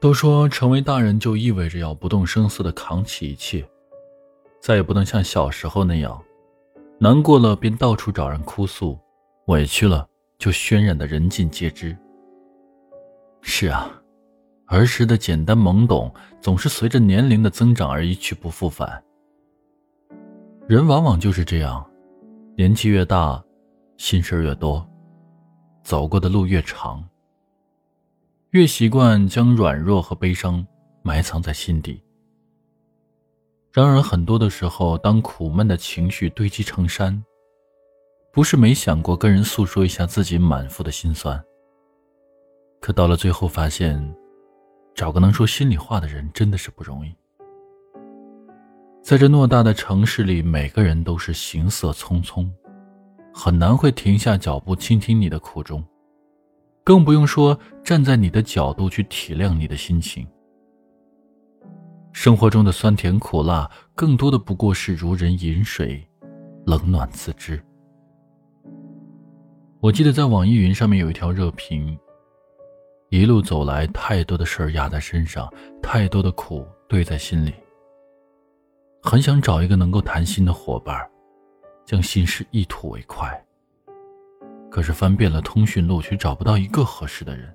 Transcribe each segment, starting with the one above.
都说成为大人就意味着要不动声色的扛起一切，再也不能像小时候那样，难过了便到处找人哭诉，委屈了就渲染的人尽皆知。是啊，儿时的简单懵懂总是随着年龄的增长而一去不复返。人往往就是这样，年纪越大，心事越多，走过的路越长。越习惯将软弱和悲伤埋藏在心底。然而，很多的时候，当苦闷的情绪堆积成山，不是没想过跟人诉说一下自己满腹的心酸。可到了最后，发现找个能说心里话的人真的是不容易。在这偌大的城市里，每个人都是行色匆匆，很难会停下脚步倾听你的苦衷。更不用说站在你的角度去体谅你的心情。生活中的酸甜苦辣，更多的不过是如人饮水，冷暖自知。我记得在网易云上面有一条热评：一路走来，太多的事儿压在身上，太多的苦堆在心里。很想找一个能够谈心的伙伴，将心事一吐为快。可是翻遍了通讯录，却找不到一个合适的人。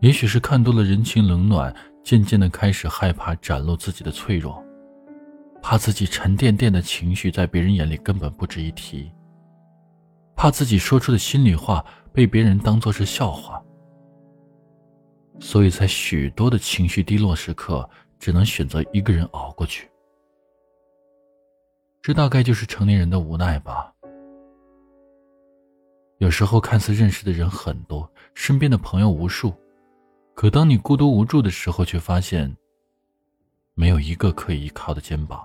也许是看多了人情冷暖，渐渐的开始害怕展露自己的脆弱，怕自己沉甸甸的情绪在别人眼里根本不值一提，怕自己说出的心里话被别人当作是笑话，所以在许多的情绪低落时刻，只能选择一个人熬过去。这大概就是成年人的无奈吧。有时候看似认识的人很多，身边的朋友无数，可当你孤独无助的时候，却发现没有一个可以依靠的肩膀。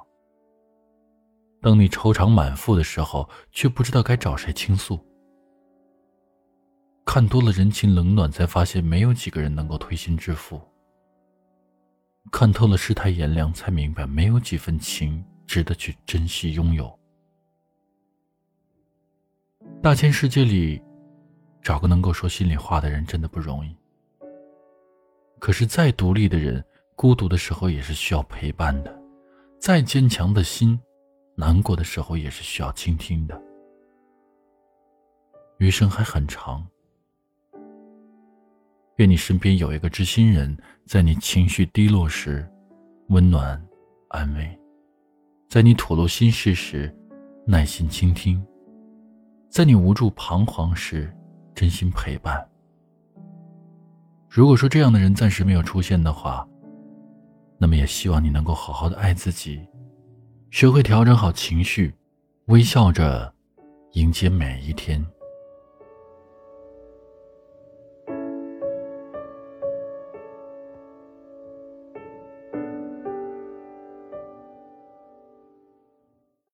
当你愁肠满腹的时候，却不知道该找谁倾诉。看多了人情冷暖，才发现没有几个人能够推心置腹。看透了世态炎凉，才明白没有几分情值得去珍惜拥有。大千世界里，找个能够说心里话的人真的不容易。可是再独立的人，孤独的时候也是需要陪伴的；再坚强的心，难过的时候也是需要倾听的。余生还很长，愿你身边有一个知心人，在你情绪低落时，温暖安慰；在你吐露心事时，耐心倾听。在你无助彷徨时，真心陪伴。如果说这样的人暂时没有出现的话，那么也希望你能够好好的爱自己，学会调整好情绪，微笑着迎接每一天。